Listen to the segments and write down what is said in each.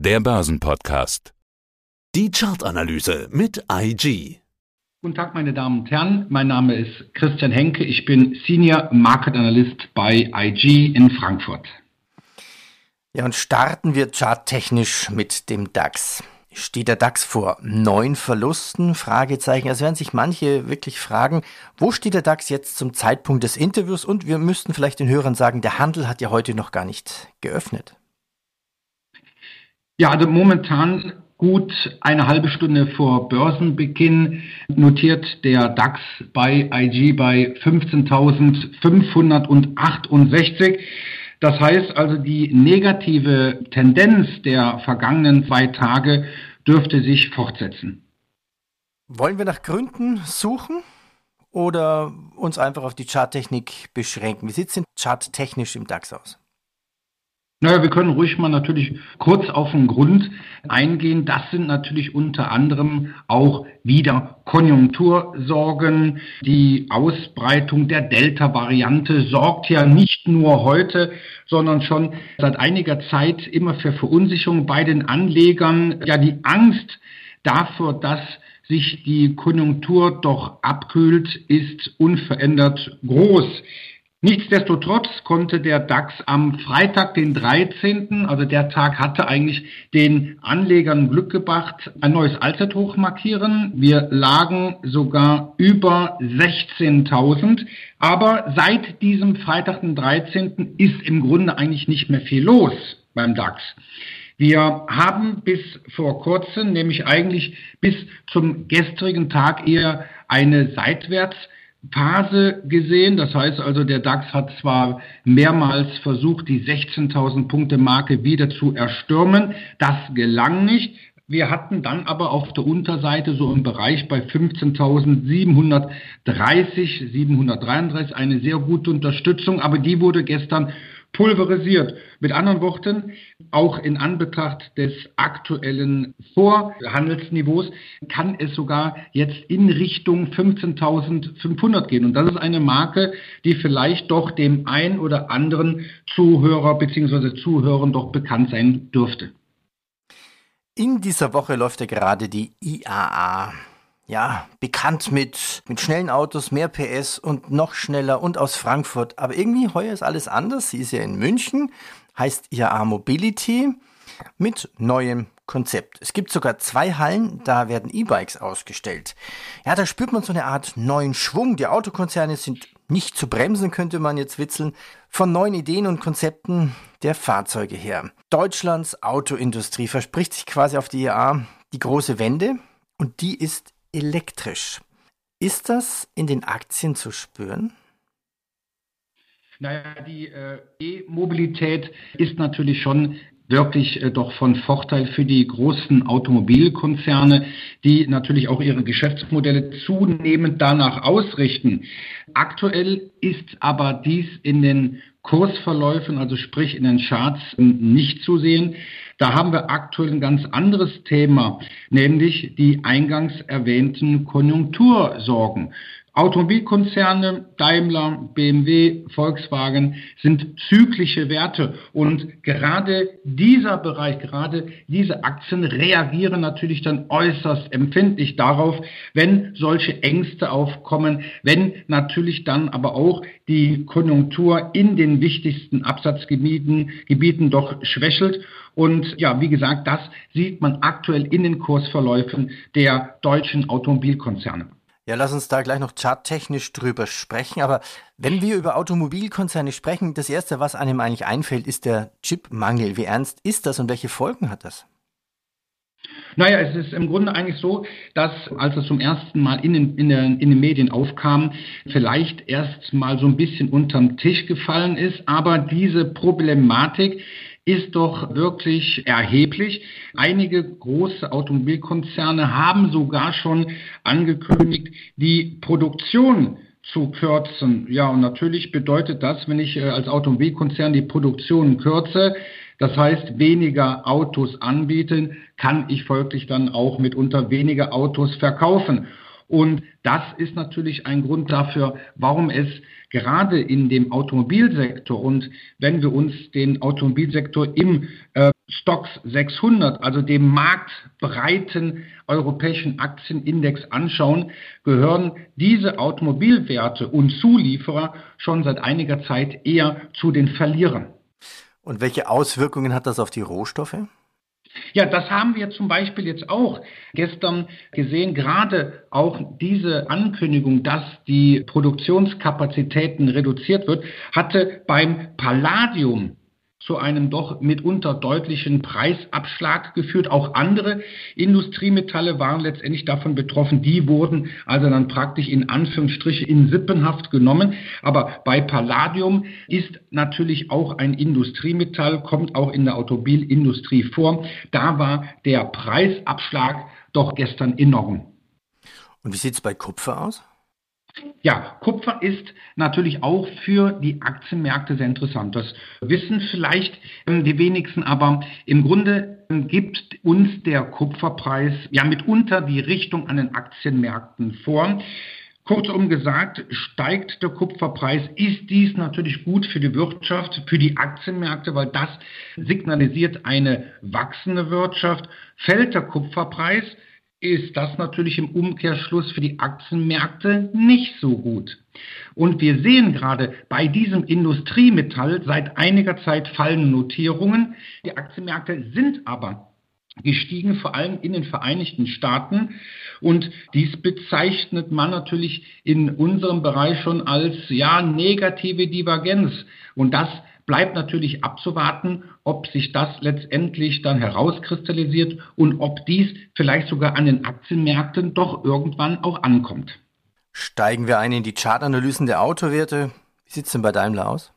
der Börsenpodcast. Die Chartanalyse mit IG. Guten Tag, meine Damen und Herren. Mein Name ist Christian Henke. Ich bin Senior Market Analyst bei IG in Frankfurt. Ja, und starten wir charttechnisch mit dem DAX. Steht der DAX vor neun Verlusten? Fragezeichen. Es werden sich manche wirklich fragen, wo steht der DAX jetzt zum Zeitpunkt des Interviews? Und wir müssten vielleicht den Hörern sagen, der Handel hat ja heute noch gar nicht geöffnet. Ja, also momentan gut eine halbe Stunde vor Börsenbeginn notiert der DAX bei IG bei 15.568. Das heißt also, die negative Tendenz der vergangenen zwei Tage dürfte sich fortsetzen. Wollen wir nach Gründen suchen oder uns einfach auf die Charttechnik beschränken? Wie sieht es denn charttechnisch im DAX aus? Naja, wir können ruhig mal natürlich kurz auf den Grund eingehen. Das sind natürlich unter anderem auch wieder Konjunktursorgen. Die Ausbreitung der Delta-Variante sorgt ja nicht nur heute, sondern schon seit einiger Zeit immer für Verunsicherung bei den Anlegern. Ja, die Angst dafür, dass sich die Konjunktur doch abkühlt, ist unverändert groß. Nichtsdestotrotz konnte der DAX am Freitag, den 13., also der Tag hatte eigentlich den Anlegern Glück gebracht, ein neues Allzeithoch markieren. Wir lagen sogar über 16.000. Aber seit diesem Freitag, den 13., ist im Grunde eigentlich nicht mehr viel los beim DAX. Wir haben bis vor kurzem, nämlich eigentlich bis zum gestrigen Tag eher eine seitwärts Phase gesehen. Das heißt also, der DAX hat zwar mehrmals versucht, die 16.000 Punkte Marke wieder zu erstürmen. Das gelang nicht. Wir hatten dann aber auf der Unterseite so im Bereich bei 15.730, 733 eine sehr gute Unterstützung, aber die wurde gestern pulverisiert. Mit anderen Worten, auch in Anbetracht des aktuellen Vorhandelsniveaus kann es sogar jetzt in Richtung 15.500 gehen. Und das ist eine Marke, die vielleicht doch dem ein oder anderen Zuhörer bzw. Zuhörern doch bekannt sein dürfte. In dieser Woche läuft ja gerade die IAA ja, bekannt mit, mit schnellen Autos, mehr PS und noch schneller und aus Frankfurt. Aber irgendwie heuer ist alles anders. Sie ist ja in München, heißt IAA Mobility mit neuem Konzept. Es gibt sogar zwei Hallen, da werden E-Bikes ausgestellt. Ja, da spürt man so eine Art neuen Schwung. Die Autokonzerne sind nicht zu bremsen, könnte man jetzt witzeln, von neuen Ideen und Konzepten der Fahrzeuge her. Deutschlands Autoindustrie verspricht sich quasi auf die IAA die große Wende und die ist elektrisch. Ist das in den Aktien zu spüren? Naja, die äh, E-Mobilität ist natürlich schon wirklich äh, doch von Vorteil für die großen Automobilkonzerne, die natürlich auch ihre Geschäftsmodelle zunehmend danach ausrichten. Aktuell ist aber dies in den Kursverläufen, also sprich in den Charts, nicht zu sehen. Da haben wir aktuell ein ganz anderes Thema, nämlich die eingangs erwähnten Konjunktursorgen. Automobilkonzerne, Daimler, BMW, Volkswagen sind zyklische Werte und gerade dieser Bereich, gerade diese Aktien reagieren natürlich dann äußerst empfindlich darauf, wenn solche Ängste aufkommen, wenn natürlich dann aber auch die Konjunktur in den wichtigsten Absatzgebieten Gebieten doch schwächelt. Und ja, wie gesagt, das sieht man aktuell in den Kursverläufen der deutschen Automobilkonzerne. Ja, lass uns da gleich noch charttechnisch drüber sprechen. Aber wenn wir über Automobilkonzerne sprechen, das Erste, was einem eigentlich einfällt, ist der Chipmangel. Wie ernst ist das und welche Folgen hat das? Naja, es ist im Grunde eigentlich so, dass als es zum ersten Mal in den, in, der, in den Medien aufkam, vielleicht erst mal so ein bisschen unterm Tisch gefallen ist. Aber diese Problematik ist doch wirklich erheblich. Einige große Automobilkonzerne haben sogar schon angekündigt, die Produktion zu kürzen. Ja, und natürlich bedeutet das, wenn ich äh, als Automobilkonzern die Produktion kürze, das heißt weniger Autos anbieten, kann ich folglich dann auch mitunter weniger Autos verkaufen. Und das ist natürlich ein Grund dafür, warum es gerade in dem Automobilsektor und wenn wir uns den Automobilsektor im äh, Stocks 600, also dem marktbreiten europäischen Aktienindex anschauen, gehören diese Automobilwerte und Zulieferer schon seit einiger Zeit eher zu den Verlierern. Und welche Auswirkungen hat das auf die Rohstoffe? Ja, das haben wir zum Beispiel jetzt auch gestern gesehen. Gerade auch diese Ankündigung, dass die Produktionskapazitäten reduziert wird, hatte beim Palladium zu einem doch mitunter deutlichen Preisabschlag geführt. Auch andere Industriemetalle waren letztendlich davon betroffen. Die wurden also dann praktisch in Anführungsstriche in Sippenhaft genommen. Aber bei Palladium ist natürlich auch ein Industriemetall, kommt auch in der Automobilindustrie vor. Da war der Preisabschlag doch gestern enorm. Und wie sieht es bei Kupfer aus? Ja, Kupfer ist natürlich auch für die Aktienmärkte sehr interessant. Das wissen vielleicht ähm, die wenigsten, aber im Grunde ähm, gibt uns der Kupferpreis ja mitunter die Richtung an den Aktienmärkten vor. Kurzum gesagt, steigt der Kupferpreis, ist dies natürlich gut für die Wirtschaft, für die Aktienmärkte, weil das signalisiert eine wachsende Wirtschaft. Fällt der Kupferpreis, ist das natürlich im Umkehrschluss für die Aktienmärkte nicht so gut. Und wir sehen gerade bei diesem Industriemetall seit einiger Zeit fallende Notierungen. Die Aktienmärkte sind aber gestiegen, vor allem in den Vereinigten Staaten. Und dies bezeichnet man natürlich in unserem Bereich schon als ja negative Divergenz. Und das bleibt natürlich abzuwarten, ob sich das letztendlich dann herauskristallisiert und ob dies vielleicht sogar an den Aktienmärkten doch irgendwann auch ankommt. Steigen wir ein in die Chartanalysen der Autowerte. Wie sieht es denn bei Daimler aus?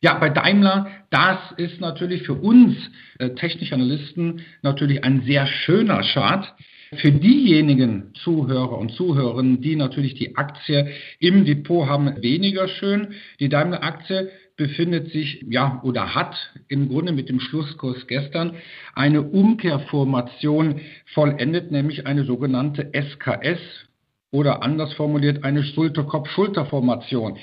Ja, bei Daimler, das ist natürlich für uns äh, technische Analysten natürlich ein sehr schöner Chart. Für diejenigen Zuhörer und Zuhörerinnen, die natürlich die Aktie im Depot haben, weniger schön. Die Daimler-Aktie befindet sich, ja, oder hat im Grunde mit dem Schlusskurs gestern eine Umkehrformation vollendet, nämlich eine sogenannte SKS oder anders formuliert eine Schulterkopf-Schulterformation.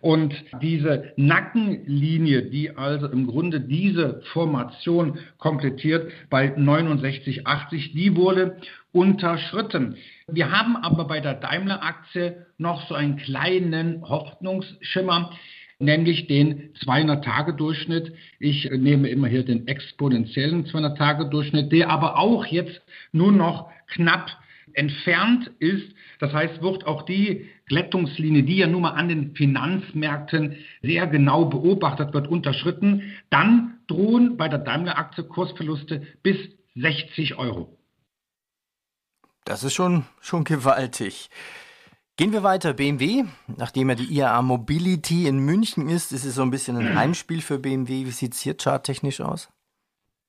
Und diese Nackenlinie, die also im Grunde diese Formation komplettiert bei 69,80, die wurde unterschritten. Wir haben aber bei der Daimler-Aktie noch so einen kleinen Hoffnungsschimmer nämlich den 200-Tage-Durchschnitt. Ich nehme immer hier den exponentiellen 200-Tage-Durchschnitt, der aber auch jetzt nur noch knapp entfernt ist. Das heißt, wird auch die Glättungslinie, die ja nun mal an den Finanzmärkten sehr genau beobachtet wird, unterschritten, dann drohen bei der Daimler-Aktie Kursverluste bis 60 Euro. Das ist schon, schon gewaltig. Gehen wir weiter. BMW, nachdem ja die IAA Mobility in München ist, ist es so ein bisschen ein Heimspiel für BMW. Wie sieht es hier charttechnisch aus?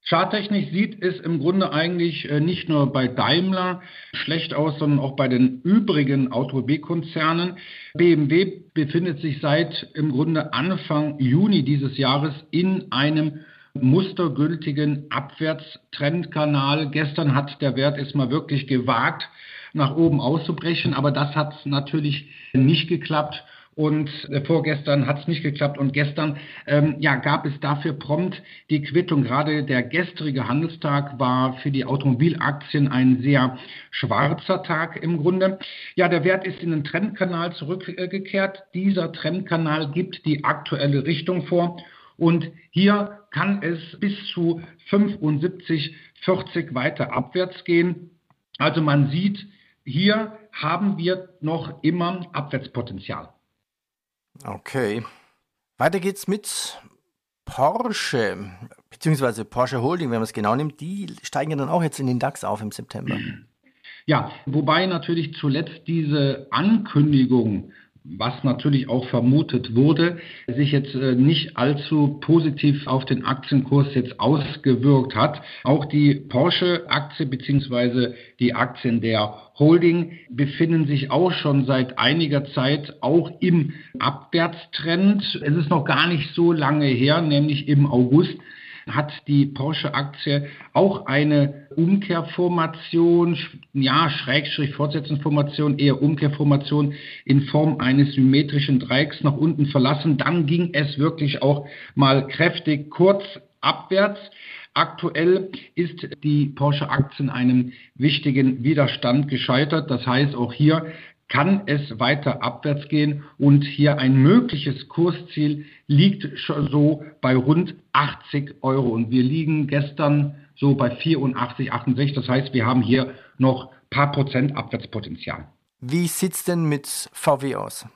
Charttechnisch sieht es im Grunde eigentlich äh, nicht nur bei Daimler schlecht aus, sondern auch bei den übrigen Automobilkonzernen. BMW befindet sich seit im Grunde Anfang Juni dieses Jahres in einem mustergültigen Abwärtstrendkanal. Gestern hat der Wert es mal wirklich gewagt, nach oben auszubrechen, aber das hat natürlich nicht geklappt und äh, vorgestern hat es nicht geklappt und gestern ähm, ja, gab es dafür prompt die Quittung. Gerade der gestrige Handelstag war für die Automobilaktien ein sehr schwarzer Tag im Grunde. Ja, der Wert ist in den Trendkanal zurückgekehrt. Dieser Trendkanal gibt die aktuelle Richtung vor und hier kann es bis zu 75, 40 weiter abwärts gehen. Also man sieht, hier haben wir noch immer Abwärtspotenzial. Okay. Weiter geht's mit Porsche, beziehungsweise Porsche Holding, wenn man es genau nimmt. Die steigen dann auch jetzt in den DAX auf im September. Ja, wobei natürlich zuletzt diese Ankündigung was natürlich auch vermutet wurde, sich jetzt äh, nicht allzu positiv auf den Aktienkurs jetzt ausgewirkt hat. Auch die Porsche-Aktie beziehungsweise die Aktien der Holding befinden sich auch schon seit einiger Zeit auch im Abwärtstrend. Es ist noch gar nicht so lange her, nämlich im August hat die Porsche-Aktie auch eine Umkehrformation, ja, Schrägstrich Fortsetzungsformation, eher Umkehrformation in Form eines symmetrischen Dreiecks nach unten verlassen. Dann ging es wirklich auch mal kräftig kurz abwärts. Aktuell ist die Porsche-Aktie in einem wichtigen Widerstand gescheitert. Das heißt, auch hier kann es weiter abwärts gehen und hier ein mögliches Kursziel liegt schon so bei rund 80 Euro und wir liegen gestern so bei 84, 68. Das heißt, wir haben hier noch ein paar Prozent Abwärtspotenzial. Wie sieht es denn mit VW aus?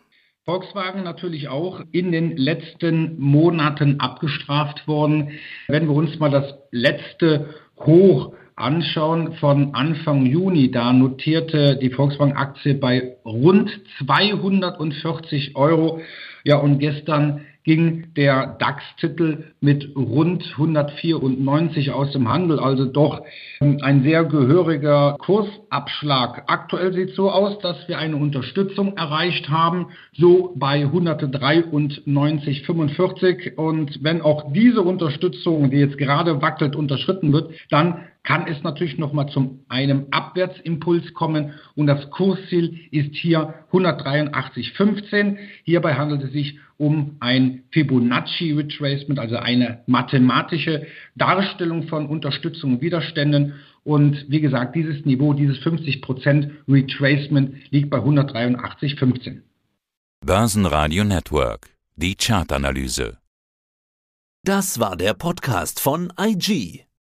Volkswagen natürlich auch in den letzten Monaten abgestraft worden. Wenn wir uns mal das letzte Hoch anschauen von Anfang Juni, da notierte die Volkswagen-Aktie bei rund 240 Euro. Ja, und gestern ging der DAX-Titel mit rund 194 aus dem Handel, also doch ähm, ein sehr gehöriger Kursabschlag. Aktuell sieht es so aus, dass wir eine Unterstützung erreicht haben, so bei 193,45 und wenn auch diese Unterstützung, die jetzt gerade wackelt, unterschritten wird, dann kann es natürlich noch mal zum einem Abwärtsimpuls kommen und das Kursziel ist hier 183,15. Hierbei handelt es sich um ein Fibonacci Retracement, also eine mathematische Darstellung von Unterstützung und Widerständen. Und wie gesagt, dieses Niveau, dieses 50% Retracement liegt bei 183,15. Börsenradio Network, die Chartanalyse. Das war der Podcast von IG.